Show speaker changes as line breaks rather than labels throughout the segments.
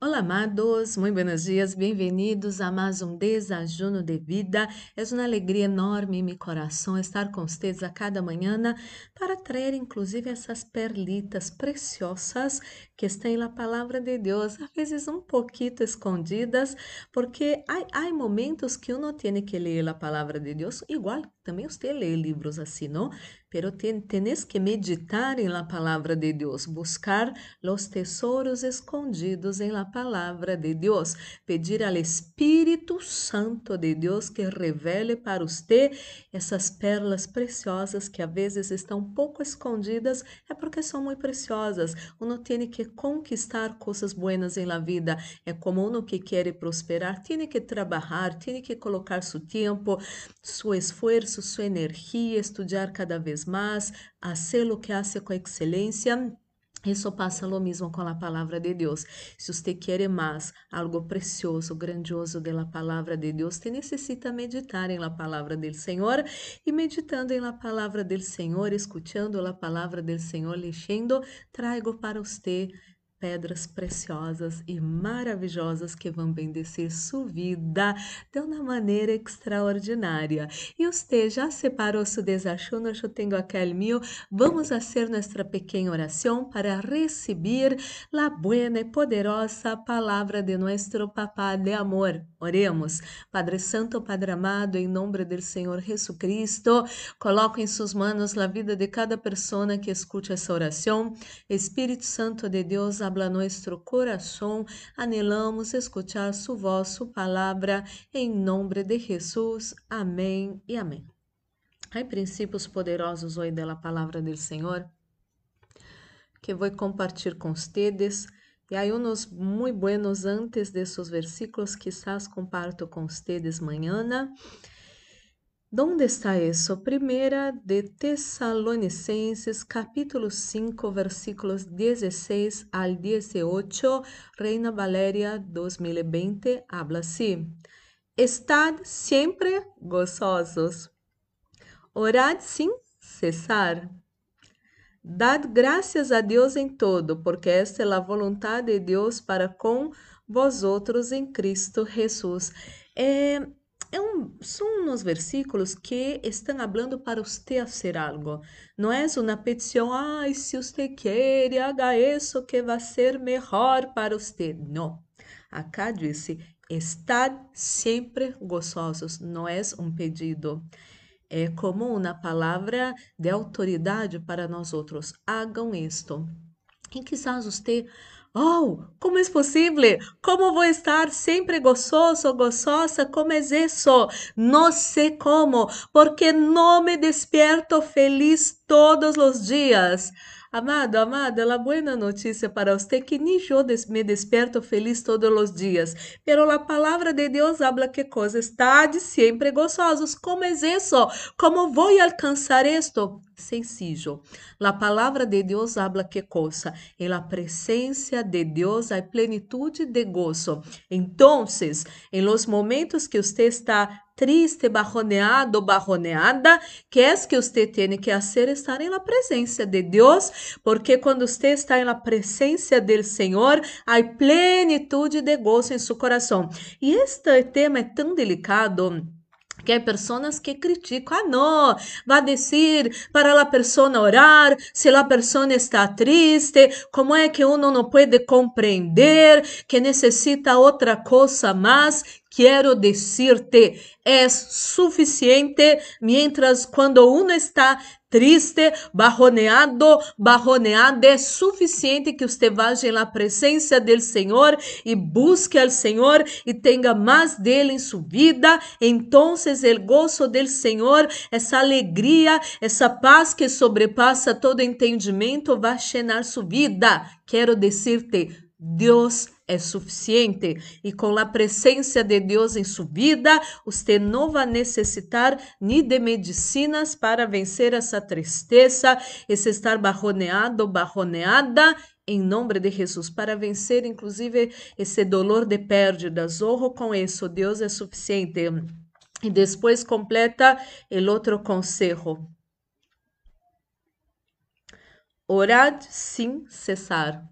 Olá, amados, muito buenos dias, bem-vindos a mais um desajuno de vida. É uma alegria enorme em meu coração estar com vocês a cada manhã para trazer, inclusive, essas perlitas preciosas que estão na palavra de Deus, às vezes um pouquinho escondidas, porque há, momentos que uno tem que ler a palavra de Deus, igual também você lê livros assim, não? Pero tienes que meditar en la palabra de Dios, buscar los tesoros escondidos en la palabra de Dios, pedir al Espíritu Santo de Deus que revele para você essas pérolas preciosas que a vezes estão pouco escondidas, é porque são muito preciosas. Uno tem que conquistar coisas buenas em la vida. É como uno que quer prosperar, tem que trabalhar, tem que colocar seu tempo, seu esforço, sua energia, estudar cada vez vez más, hacer lo que hace com excelência. Isso passa lo mesmo com a palavra de Deus. Se você quer mais algo precioso, grandioso da palavra de Deus, você necessita meditar em la palavra do Senhor e meditando em la palavra do Senhor, escutando a palavra do Senhor, lendo, trago para você pedras preciosas e maravilhosas que vão bendecir sua vida de uma maneira extraordinária. E você já separou seu desajuno? Eu tenho aquele meu. Vamos fazer nossa pequena oração para receber a buena e poderosa palavra de nosso Papá de amor. Oremos. Padre Santo, Padre amado, em nome do Senhor Jesus Cristo, coloco em suas mãos a vida de cada pessoa que escute essa oração. Espírito Santo de Deus, habla nuestro corazón, anhelamos escuchar su voz, su palabra, en nombre de Jesús. Amém e amém. Há princípios poderosos hoje da palavra do Senhor que vou compartilhar com vocês. E há uns muito buenos antes desses versículos, quizás comparto com vocês mañana. Onde está isso? Primeira de Tessalonicenses, capítulo 5, versículos 16 al 18, Reina Valeria 2020, habla assim: Estad sempre gozosos, orad sem cessar. Dad graças a Deus em todo, porque esta é a vontade de Deus para com vosotros em Cristo Jesus. É, é um, são uns versículos que estão falando para você fazer algo. Não é uma petição, ai, se você quer, haga isso que vai ser melhor para você. Não. Acá disse, estar sempre gozosos. Não é um pedido. É como uma palavra de autoridade para nós outros. Hagam isto. E quizás você Oh, como é possível? Como vou estar sempre gozoso, gozosa? Como é isso? Não sei como, porque não me despierto feliz todos os dias. Amado, amada, a boa notícia para você que nem eu me desperto feliz todos os dias. Pero a palavra de Deus habla que coisa está de sempre gozosos. Como é isso? Como vou alcançar isto? Sencillo. A palavra de Deus habla que coisa? Em la presença de Deus há plenitude de gozo. Então, em los momentos que você está triste, bajoneado, bajoneada, que é que você tem que fazer? Estar em la presença de Deus, porque quando você está la presença do Senhor, há plenitude de gozo em seu coração. E este tema é tão delicado que há pessoas que criticam, ah, não, vai dizer para a pessoa orar, se a pessoa está triste, como é que uno não pode compreender que necessita outra coisa mais? Quero dizer-te, é suficiente mientras quando uno está triste, barroneado, barroneada, é suficiente que você vá na presença do Senhor e busque ao Senhor e tenha mais dele em sua vida. Então, o gozo do Senhor, essa alegria, essa paz que sobrepassa todo entendimento, vai chenar sua vida. Quero dizer-te, Deus é suficiente e com a presença de Deus em sua vida, você não vai necessitar nem de medicinas para vencer essa tristeza, esse estar barroneado barroneada em nome de Jesus, para vencer inclusive esse dolor de perda. Zorro com isso, Deus é suficiente. E depois completa o outro conselho. Orad sem cessar.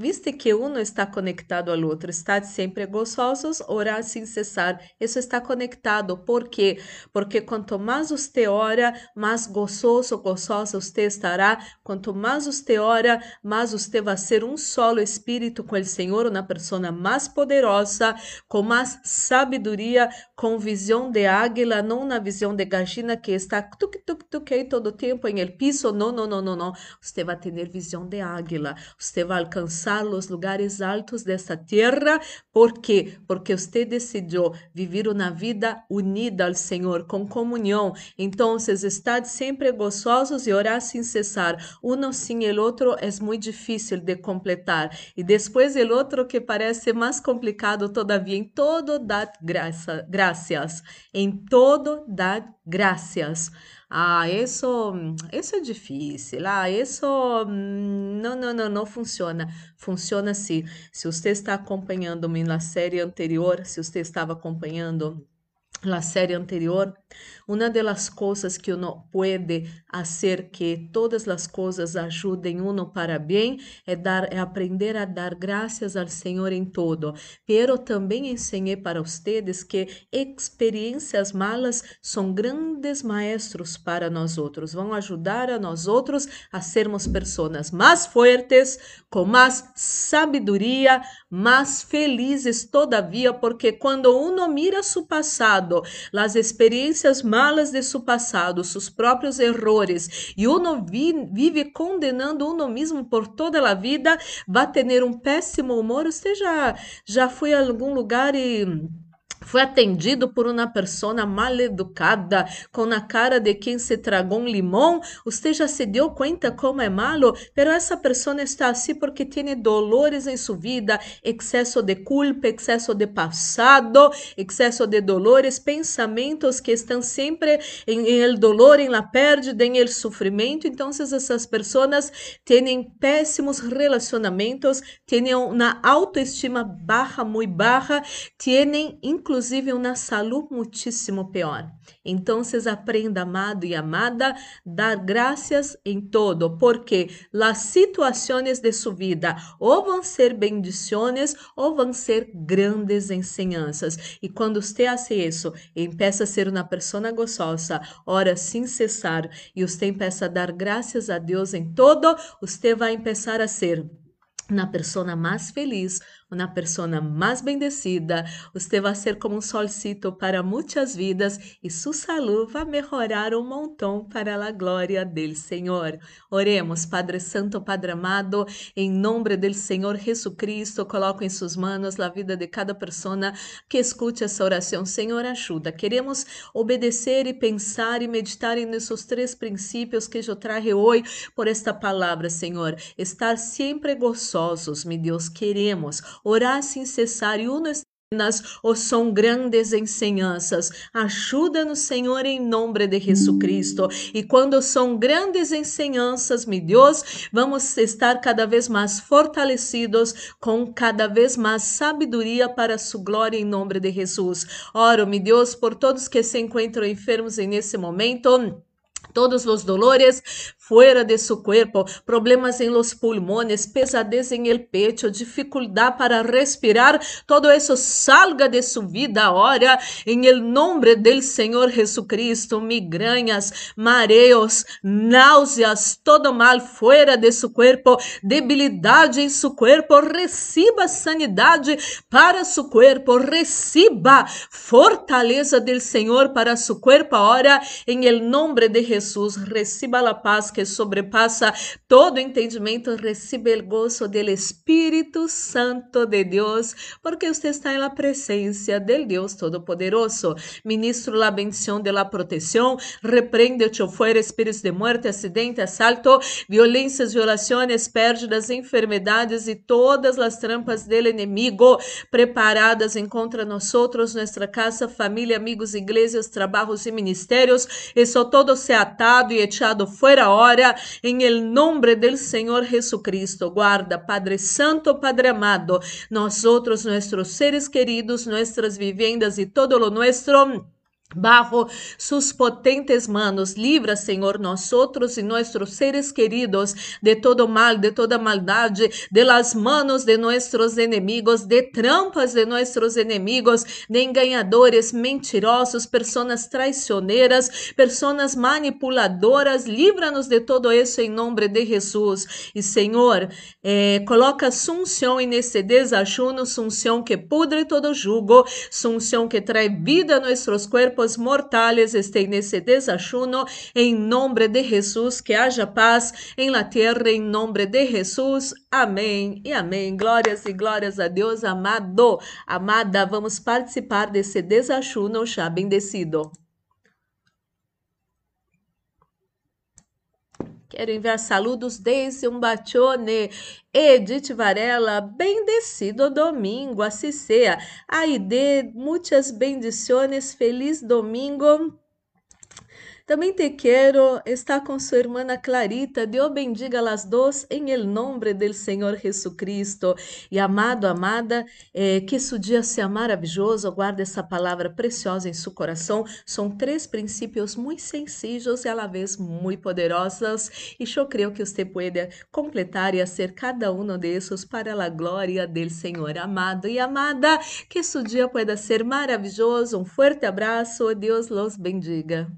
Viste que uno está conectado ao outro, estad sempre gozosos, orar sem cessar. Isso está conectado. Por quê? Porque quanto mais você ora, mais gozoso, gozosa você estará. Quanto mais você ora, mais você vai ser um solo espírito com o Senhor, uma pessoa mais poderosa, com mais sabedoria, com visão de águila, não na visão de gallina que está tuk tuk tuk todo tempo em el piso. Não, não, não, não, não. Você vai ter visão de águila. Você vai alcançar alcançar os lugares altos dessa terra. ¿Por quê? Porque você decidiu viver uma vida unida ao Senhor, com comunhão. Então, estar sempre gozosos e orar sem cessar. Um sem o outro é muito difícil de completar. E depois o outro que parece mais complicado todavia. Em todo dá graça, graças. Em todo dá graças. Ah, isso, isso é difícil. Ah, isso não, não, não, não funciona. Funciona assim. Se você está acompanhando-me na série anterior, se você estava acompanhando la série anterior, uma das coisas que uno pode fazer que todas as coisas ajudem uno para bem é dar é aprender a dar graças ao Senhor em todo. Pero também ensinei para vocês que experiências malas são grandes maestros para nós outros, vão ajudar a nós outros a sermos pessoas mais fortes, com mais sabedoria, mais felizes todavia, porque quando uno mira seu passado, as experiências malas de seu passado, seus próprios errores, e uno vive condenando uno mesmo por toda a vida, vai ter um péssimo humor. Você já, já foi a algum lugar e foi atendido por uma pessoa mal educada, com a cara de quem se tragou um limão. Você já se deu conta como é malo? Pero essa pessoa está assim porque tem dolores em sua vida, excesso de culpa, excesso de passado, excesso de dolores, pensamentos que estão sempre em, em el dolor, em la pérdida, em el sofrimento. Então, essas pessoas têm péssimos relacionamentos, têm uma autoestima barra, muito barra, têm inclusive inclusive uma saúde muitíssimo pior. Então, vocês aprendam, amado e amada, dar graças em todo, porque as situações de sua vida ou vão ser bendições ou vão ser grandes ensinanças. E quando você faz isso, empieza a ser uma pessoa gozosa, ora sem cessar, e você empieza a dar graças a Deus em todo, você vai começar a ser uma pessoa mais feliz, uma pessoa mais bendecida, você vai ser como um solcito para muitas vidas e sua saúde vai melhorar um montão para a glória do Senhor. Oremos, Padre Santo, Padre amado, em nome do Senhor Jesucristo, coloco em suas mãos a vida de cada pessoa que escute essa oração. Senhor, ajuda. Queremos obedecer e pensar e meditar nesses três princípios que eu trago hoje por esta palavra, Senhor. Estar sempre gozosos, meu Deus, queremos orar sem cessar e uno ou são grandes ensinanças. Ajuda-nos, Senhor, em nome de Jesus Cristo. E quando são grandes ensinanças, meu Deus, vamos estar cada vez mais fortalecidos com cada vez mais sabedoria para sua glória em nome de Jesus. Oro, meu Deus, por todos que se encontram enfermos nesse momento todos os dolores fuera de su cuerpo, problemas en los pulmones, pesadez en el pecho, dificultad para respirar, todo eso salga de su vida ahora en el nombre del Señor Jesucristo. Migrañas, mareos, náuseas, todo mal fuera de su cuerpo, debilidad en su cuerpo, reciba sanidad para su cuerpo, reciba fortaleza del Señor para su cuerpo ahora en el nombre de Jesús, reciba la paz que sobrepassa todo entendimento, receba o gozo do Espírito Santo de Deus, porque você está na presença del Deus Todo-Poderoso. Ministro a bendição de la proteção, repreende-te fuera espíritos de muerte, acidente, assalto, violências, violações, pérdidas, enfermidades e todas as trampas del inimigo preparadas em contra nós nossa casa, família, amigos, igrejas, trabalhos e ministérios. Isso todo se atado e echado fora agora, em el nombre del Senhor Jesucristo. Guarda, Padre Santo, Padre amado, nós outros, nossos seres queridos, nossas vivendas e todo lo nuestro Bajo sus potentes manos, libra, Senhor, nosotros e nossos seres queridos de todo mal, de toda maldade, de las manos de nossos enemigos, de trampas de nossos enemigos, de enganadores, mentirosos, pessoas traicioneiras, pessoas manipuladoras. Livra-nos de todo isso em nome de Jesus. E, Senhor, eh, coloca sunção nesse desajuno, sunção que pudre todo jugo, sunção que traz vida a nossos corpos cuerpos mortales estén nesse desachuno, em nome de Jesus, que haja paz em la tierra, em nome de Jesus. Amém e amém. Glórias e glórias a Deus, amado, amada. Vamos participar desse desachuno já bendecido. Quero enviar saludos desde um batione. Edith Varela, bendecido domingo, assim seja. Aide, muitas bendiciones, feliz domingo. Também te quero estar com sua irmã Clarita. Deus bendiga las dos em el nombre del Senhor Jesucristo. E amado, amada, eh, que su dia seja maravilhoso. Guarde essa palavra preciosa em seu coração. São três princípios muito sencillos e a la vez muito poderosos. E eu creio que você pode completar e fazer cada um desses para a glória del Senhor. Amado e amada, que su dia pueda ser maravilhoso. Um forte abraço. Deus los bendiga.